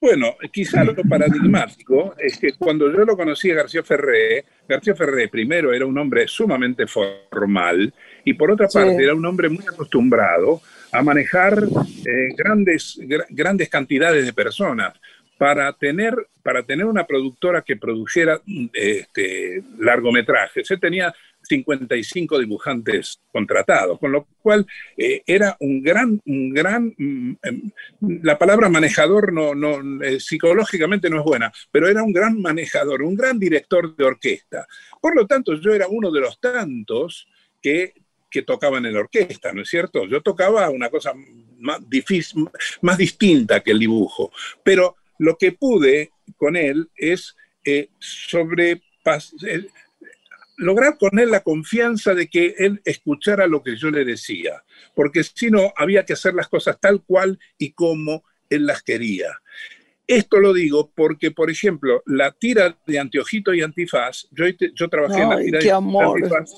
Bueno, quizá lo paradigmático es que cuando yo lo conocí a García Ferré, García Ferré primero era un hombre sumamente formal y por otra Sí. parte era un hombre muy acostumbrado a manejar eh, grandes, gra- grandes cantidades de personas. Para tener, para tener una productora que produjera este, largometrajes, él tenía 55 dibujantes contratados, con lo cual eh, era un gran, un gran, mm, em, la palabra manejador no, no, eh, psicológicamente no es buena, pero era un gran manejador, un gran director de orquesta. Por lo tanto, yo era uno de los tantos que, que tocaban en la orquesta, ¿no es cierto? Yo tocaba una cosa más, difícil, más distinta que el dibujo, pero lo que pude con él es eh, eh, lograr con él la confianza de que él escuchara lo que yo le decía, porque si no, había que hacer las cosas tal cual y como él las quería. Esto lo digo porque, por ejemplo, la tira de Anteojito y Antifaz, yo, yo trabajé en la tira de amor. Antifaz.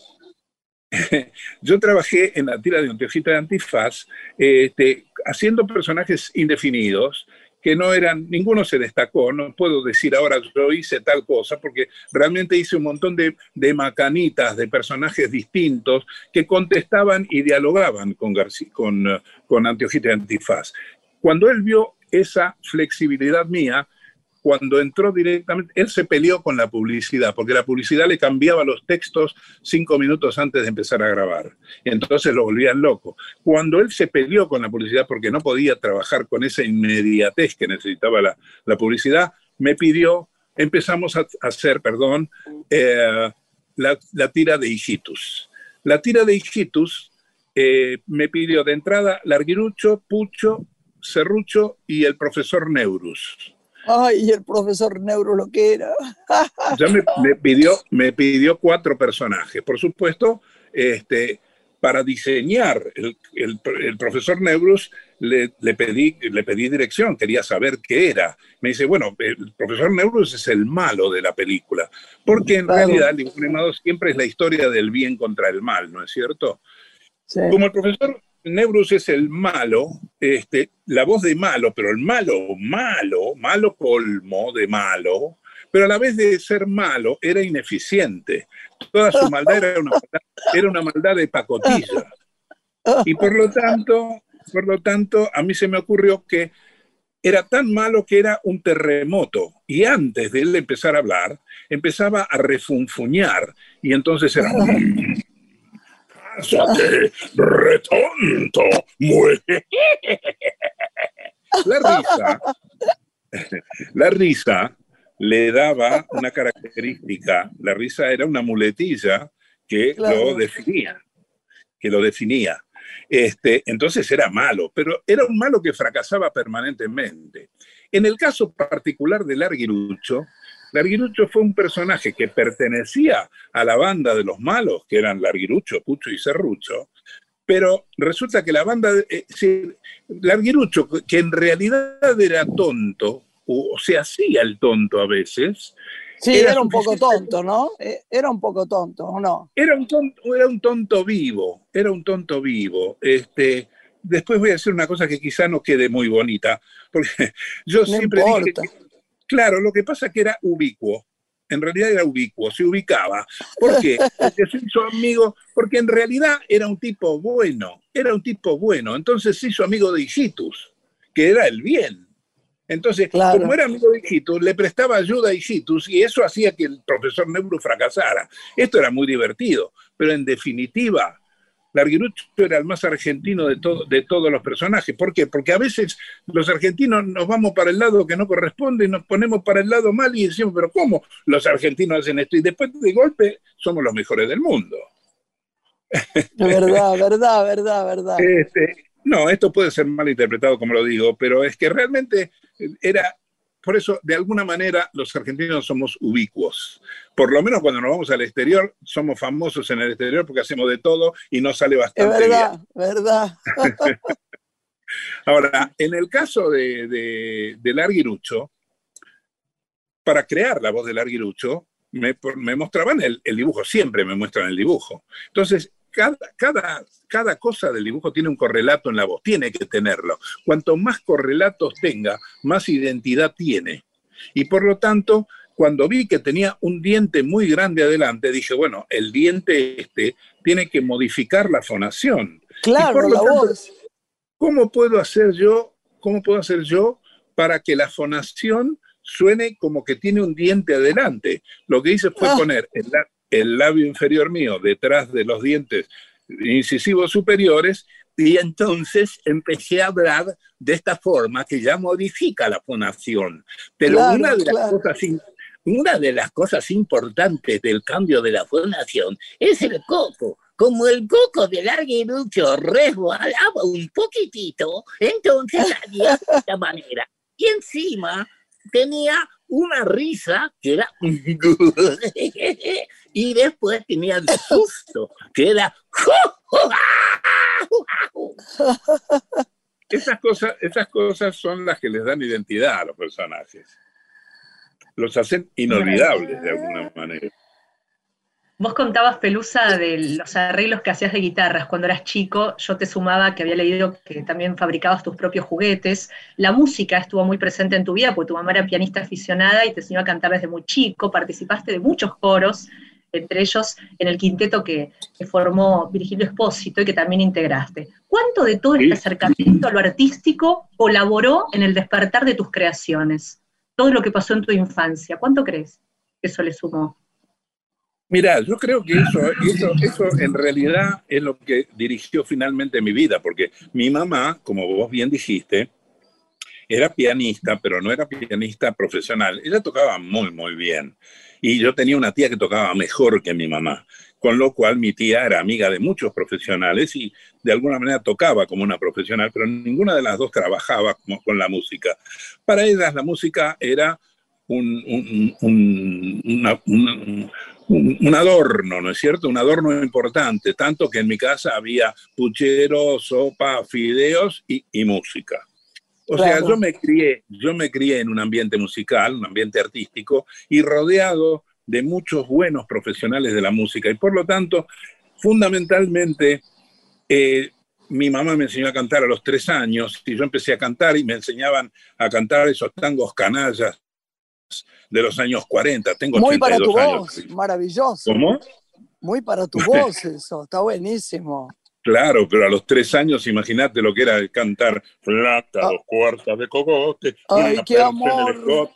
yo trabajé en la tira de Anteojito y Antifaz este, haciendo personajes indefinidos que no eran, ninguno se destacó, no puedo decir ahora yo hice tal cosa, porque realmente hice un montón de, de macanitas, de personajes distintos que contestaban y dialogaban con, García, con, uh, con Antifaz. Cuando él vio esa flexibilidad mía, cuando entró directamente, él se peleó con la publicidad, porque la publicidad le cambiaba los textos cinco minutos antes de empezar a grabar. Entonces lo volvían loco. Cuando él se peleó con la publicidad porque no podía trabajar con esa inmediatez que necesitaba la, la publicidad, me pidió, empezamos a, hacer, perdón, eh, la, la, tira de Hijitus. La tira de Hijitus eh, me pidió de entrada Larguirucho, Pucho, Serrucho y el profesor Neurus. Ay, el profesor Neuro lo que era. ya me, me, pidió, me pidió cuatro personajes. Por supuesto, este, para diseñar el, el, el profesor Neurus le, le, pedí, le pedí dirección, quería saber qué era. Me dice, bueno, el profesor Neurus es el malo de la película, porque en claro. realidad el dibujo animado siempre es la historia del bien contra el mal, ¿no es cierto? Sí. Como el profesor Neurus es el malo, este, la voz de malo, pero el malo, malo, malo colmo de malo, pero a la vez de ser malo, era ineficiente. Toda su maldad era una maldad, era una maldad de pacotilla. Y por lo tanto, por lo tanto, a mí se me ocurrió que era tan malo que era un terremoto. Y antes de él empezar a hablar, empezaba a refunfuñar. Y entonces era... ¡Cállate, retonto! La risa, la risa le daba una característica. La risa era una muletilla que Claro. lo definía, que lo definía. Este, entonces era malo, pero era un malo que fracasaba permanentemente. En el caso particular de Larguirucho, Larguirucho fue un personaje que pertenecía a la banda de los malos, que eran Larguirucho, Pucho y Serrucho, pero resulta que la banda, eh, Larguirucho, que en realidad era tonto, o, o se hacía el tonto a veces, Sí, Era era, un poco tonto, ¿no? Eh, Era un poco tonto, ¿o no? era un tonto, era un tonto vivo, era un tonto vivo. Este, después voy a hacer una cosa que quizá no quede muy bonita, porque yo No siempre dije importa. que- claro, lo que pasa es que era ubicuo. En realidad era ubicuo, se ubicaba. ¿Por qué? Porque se hizo amigo, porque en realidad era un tipo bueno, era un tipo bueno. Entonces se hizo amigo de Hijitus, que era el bien. Entonces, Claro. como era amigo de Hijitus, le prestaba ayuda a Hijitus y eso hacía que el profesor Neuro fracasara. Esto era muy divertido, pero en definitiva, Larguirucho era el más argentino de, todo, de todos los personajes. ¿Por qué? Porque a veces los argentinos nos vamos para el lado que no corresponde y nos ponemos para el lado mal y decimos, pero ¿cómo los argentinos hacen esto? Y después de golpe somos los mejores del mundo. Verdad, verdad, verdad, verdad. Este, no, esto puede ser mal interpretado, como lo digo, pero es que realmente era, por eso, de alguna manera, los argentinos somos ubicuos. Por lo menos cuando nos vamos al exterior, somos famosos en el exterior porque hacemos de todo y nos sale Es bastante bien. verdad, verdad. Ahora, en el caso de, de, de Larguirucho, para crear la voz de Larguirucho, me, me mostraban el, el dibujo, siempre me muestran el dibujo. Entonces, cada, cada, cada cosa del dibujo tiene un correlato en la voz, tiene que tenerlo. Cuanto más correlatos tenga, más identidad tiene. Y por lo tanto, cuando vi que tenía un diente muy grande adelante, dije, bueno, el diente este tiene que modificar la fonación. Claro, por lo la tanto, voz. ¿Cómo puedo hacer yo, cómo puedo hacer yo para que la fonación suene como que tiene un diente adelante? Lo que hice fue Ah. poner el, el labio inferior mío detrás de los dientes incisivos superiores y entonces empecé a hablar de esta forma que ya modifica la fonación. Pero Claro, una, de las claro. cosas, una de las cosas importantes del cambio de la fonación es el coco. Como el coco de Larguirucho resbalaba un poquitito, entonces salía de esta manera. Y encima tenía una risa que era... y después tenía el susto, que era... Esas cosas, cosas son las que les dan identidad a los personajes. Los hacen inolvidables de alguna manera. Vos contabas, Pelusa, de los arreglos que hacías de guitarras cuando eras chico. Yo te sumaba que había leído que también fabricabas tus propios juguetes. La música estuvo muy presente en tu vida, porque tu mamá era pianista aficionada y te enseñó a cantar desde muy chico. Participaste de muchos coros, entre ellos en el quinteto que, que formó Virgilio Espósito y que también integraste. ¿Cuánto de todo este acercamiento a lo artístico colaboró en el despertar de tus creaciones? Todo lo que pasó en tu infancia, ¿cuánto crees que eso le sumó? Mira, yo creo que eso, eso, eso en realidad es lo que dirigió finalmente mi vida, porque mi mamá, como vos bien dijiste, era pianista, pero no era pianista profesional. Ella tocaba muy, muy bien. Y yo tenía una tía que tocaba mejor que mi mamá, con lo cual mi tía era amiga de muchos profesionales y de alguna manera tocaba como una profesional, pero ninguna de las dos trabajaba con la música. Para ellas la música era un, un- un- una- un- un adorno, ¿no es cierto? Un adorno importante, tanto que en mi casa había puchero, sopa, fideos y, y música. O sea, yo me crié, yo me crié en un ambiente musical, un ambiente artístico y rodeado de muchos buenos profesionales de la música y por lo tanto, fundamentalmente, eh, mi mamá me enseñó a cantar a los tres años y yo empecé a cantar y me enseñaban a cantar esos tangos canallas de los años 40. Tengo Muy para tu 82 años. voz, maravilloso. ¿Cómo? Muy para tu voz eso, está buenísimo. Claro, pero a los tres años, imagínate lo que era cantar Flaca, dos cuartas de cogote, Ay, una qué percha en el amor.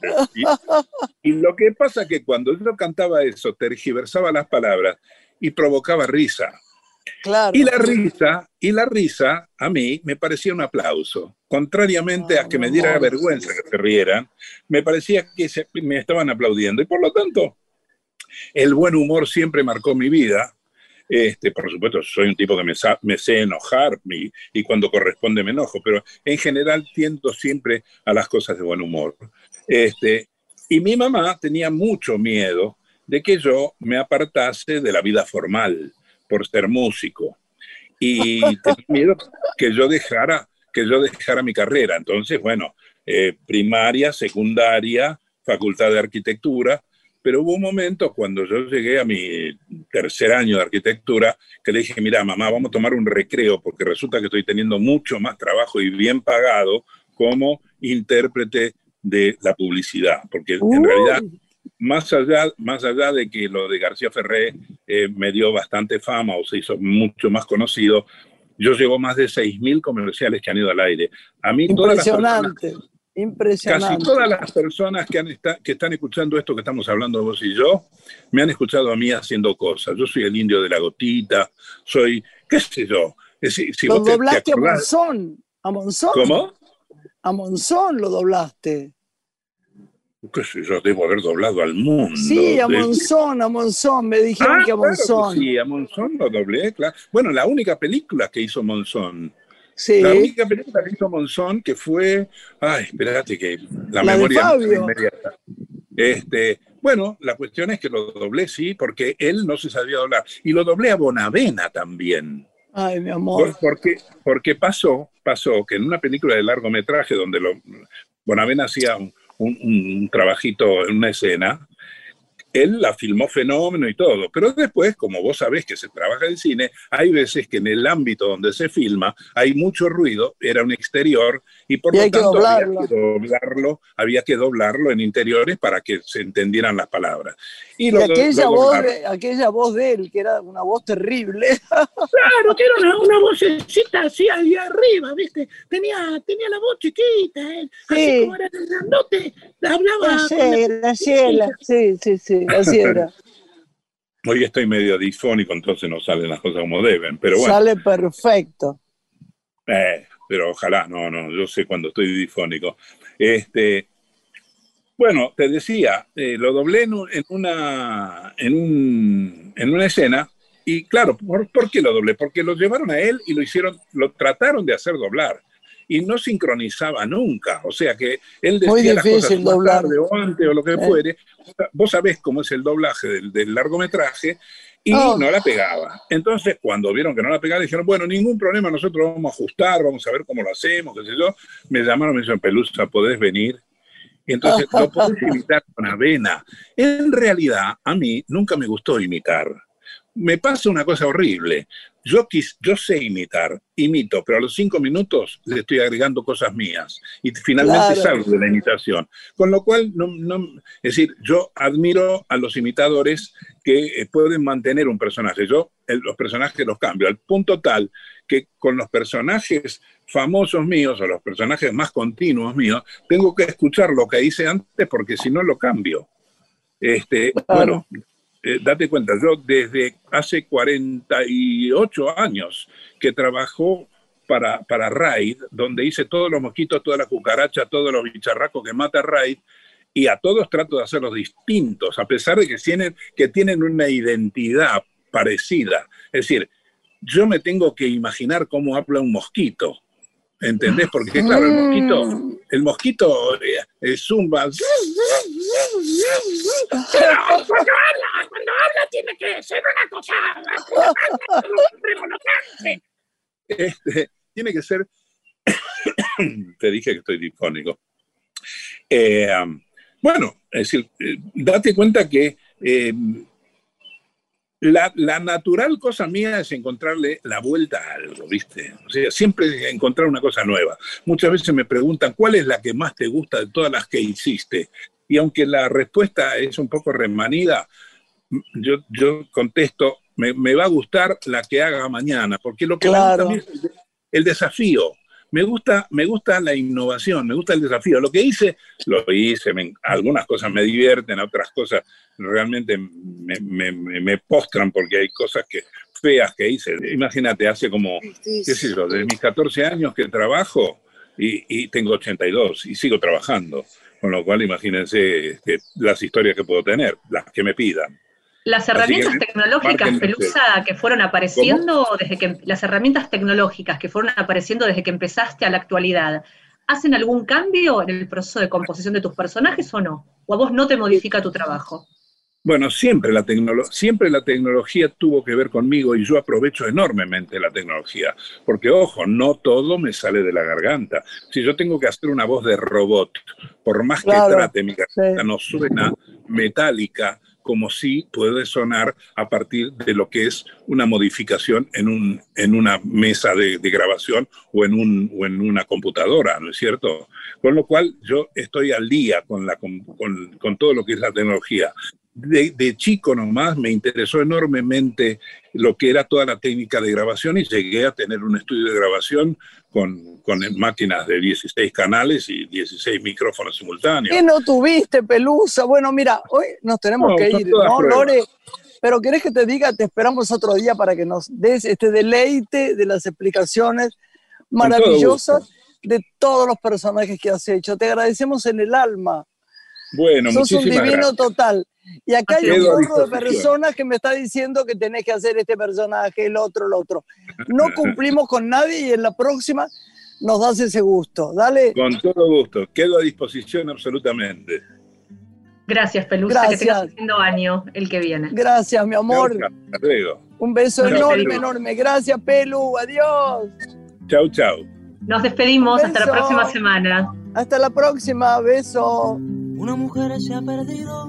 Y, y lo que pasa que cuando yo cantaba eso, tergiversaba las palabras y provocaba risa. Claro. Y la risa, y la risa a mí me parecía un aplauso. Contrariamente Ah, a que me diera vergüenza que se rieran, me parecía que se- me estaban aplaudiendo. Y por lo tanto, el buen humor siempre marcó mi vida. Este, por supuesto, soy un tipo que me, me sé enojar y, y cuando corresponde me enojo, pero en general tiendo siempre a las cosas de buen humor. Este, y mi mamá tenía mucho miedo de que yo me apartase de la vida formal por ser músico. Y tenía miedo que yo dejara, que yo dejara mi carrera. Entonces, bueno, eh, primaria, secundaria, facultad de arquitectura, pero hubo un momento cuando yo llegué a mi tercer año de arquitectura que le dije, mira, mamá, vamos a tomar un recreo porque resulta que estoy teniendo mucho más trabajo y bien pagado como intérprete de la publicidad, porque en Uy. realidad más allá, más allá de que lo de García Ferré eh, me dio bastante fama o se hizo mucho más conocido, yo llevo más de 6.000 comerciales que han ido al aire. A mí todas las personas, Impresionante. Impresionante. casi todas las personas que, han que están escuchando esto que estamos hablando vos y yo, me han escuchado a mí haciendo cosas. Yo soy el indio de la gotita, soy, qué sé yo. Si lo vos te- te doblaste a Monzón. A Monzón. ¿Cómo? A Monzón lo doblaste. ¿Qué sé yo? Debo haber doblado al mundo. Sí, a De- Monzón, a Monzón. Me dijeron Ah, que a claro que Monzón. sí, a Monzón lo doblé, claro. Bueno, la única película que hizo Monzón. Sí. La única película que hizo Monzón que fue. Ay, espérate que la, La de memoria Fabio. inmediata. Este, bueno, la cuestión es que lo doblé, sí, porque él no se sabía doblar. Y lo doblé a Bonavena también. Ay, mi amor. Por- Porque, porque pasó, pasó que en una película de largometraje donde lo, Bonavena hacía un, un- un trabajito en una escena, él la filmó fenómeno y todo, pero después, como vos sabés que se trabaja en cine, hay veces que en el ámbito donde se filma hay mucho ruido, era un exterior, y por Y lo hay que tanto doblarlo. había que doblarlo, había que doblarlo en interiores para que se entendieran las palabras. Y Y lo, aquella lo voz, aquella voz de él, que era una voz terrible. Claro, que era una, una vocecita así ahí arriba, ¿viste? Tenía, tenía la voz chiquita, él. Así Sí. como era el grandote, hablaba. Con la- Graciela. Sí, sí, sí, Hoy estoy medio difónico, entonces no salen las cosas como deben, pero bueno. Sale perfecto. Eh, pero ojalá, no, no, yo sé cuando estoy difónico. Este, bueno, te decía, eh, lo doblé en una, en, un- en una escena y claro, ¿por, por qué lo doblé? Porque lo llevaron a él y lo hicieron, lo trataron de hacer doblar y no sincronizaba nunca, o sea que él decía Muy las cosas difícil más doblar. tarde o antes o lo que Eh. fuere. Vos sabés cómo es el doblaje del, del largometraje y Oh. no la pegaba. Entonces, cuando vieron que no la pegaba, dijeron, bueno, ningún problema, nosotros vamos a ajustar, vamos a ver cómo lo hacemos, qué sé yo. Me llamaron, me dijeron, Pelusa, ¿podés venir? Y entonces, lo podés imitar con avena. En realidad, a mí nunca me gustó imitar. Me pasa una cosa horrible. Yo, quis, yo sé imitar, imito, pero a los cinco minutos le estoy agregando cosas mías y finalmente Claro. salgo de la imitación. Con lo cual, no, no- es decir, yo admiro a los imitadores que eh, pueden mantener un personaje. Yo el- los personajes los cambio al punto tal que con los personajes famosos míos o los personajes más continuos míos, tengo que escuchar lo que hice antes porque si no lo cambio. Este, Claro. Bueno, eh, date cuenta, yo desde hace 48 años que trabajo para, para Raid, donde hice todos los mosquitos, todas las cucarachas, todos los bicharracos que mata Raid, y a todos trato de hacerlos distintos, a pesar de que tienen, que tienen una identidad parecida. Es decir, yo me tengo que imaginar cómo habla un mosquito. ¿Entendés? Porque claro, el mosquito, Mm. el mosquito eh, eh, zumba. Cuando habla, tiene que ser una cosa. revolotante. Este, tiene que ser. Te dije que estoy difónico. Eh, um, bueno, es decir, eh, date cuenta que eh, la, la natural cosa mía es encontrarle la vuelta a algo, ¿viste? O sea, siempre encontrar una cosa nueva. Muchas veces me preguntan, ¿cuál es la que más te gusta de todas las que hiciste? Y aunque la respuesta es un poco remanida, yo, yo contesto, me, me va a gustar la que haga mañana, porque lo que me Claro. gusta a mí es el, desafío. Me gusta, me gusta la innovación, me gusta el desafío. Lo que hice, lo hice. me- algunas cosas me divierten, otras cosas realmente me, me- me- me postran porque hay cosas que feas que hice. Imagínate, hace como, qué sé yo, desde mis 14 años que trabajo y, y tengo 82 y sigo trabajando. Con lo cual, imagínense este, las historias que puedo tener, las que me pidan. Las herramientas que, tecnológicas, Pelusa, que fueron apareciendo desde que las herramientas tecnológicas que fueron apareciendo desde que empezaste a la actualidad, ¿hacen algún cambio en el proceso de composición de tus personajes o no? ¿O a vos no te modifica tu trabajo? Bueno, siempre la, siempre la tecnología tuvo que ver conmigo y yo aprovecho enormemente la tecnología, porque ojo, no todo me sale de la garganta. Si yo tengo que hacer una voz de robot, por más que trate, mi garganta sí. no suena metálica como si puede sonar a partir de lo que es una modificación en, un, en una mesa de, grabación o en, un, o en una computadora, ¿no es cierto? Con lo cual yo estoy al día con, la, con- con todo lo que es la tecnología. De, de chico nomás me interesó enormemente lo que era toda la técnica de grabación y llegué a tener un estudio de grabación con, con máquinas de 16 canales y 16 micrófonos simultáneos. ¿Qué no tuviste, Pelusa? Bueno, mira, hoy nos tenemos No, que ir, ¿no. Lore? Pero querés que te diga, te esperamos otro día para que nos des este deleite de las explicaciones maravillosas de todos los personajes que has hecho. Te agradecemos en el alma. Bueno, Sos un divino gracias. total. Y acá hay un gorro de personas que me está diciendo que tenés que hacer este personaje, el otro, el otro. No cumplimos con nadie y en la próxima nos das ese gusto. Dale. Con todo gusto, quedo a disposición absolutamente. Gracias, Pelusa, que Gracias. tengas un lindo año el que viene. Gracias, mi amor. Chau. Un beso enorme, enorme. Gracias, Pelu. Adiós. Chau, chau. Nos despedimos, hasta la próxima semana. Hasta la próxima. Beso. Una mujer se ha perdido.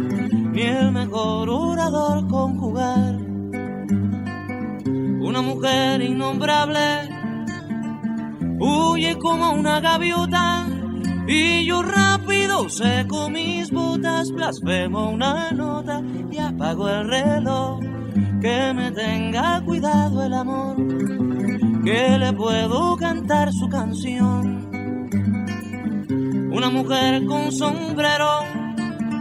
ni el mejor orador conjugar. Una mujer innombrable huye como una gaviota y yo rápido seco mis botas, blasfemo una nota y apago el reloj. Que me tenga cuidado el amor, que le puedo cantar su canción. Una mujer con sombrero,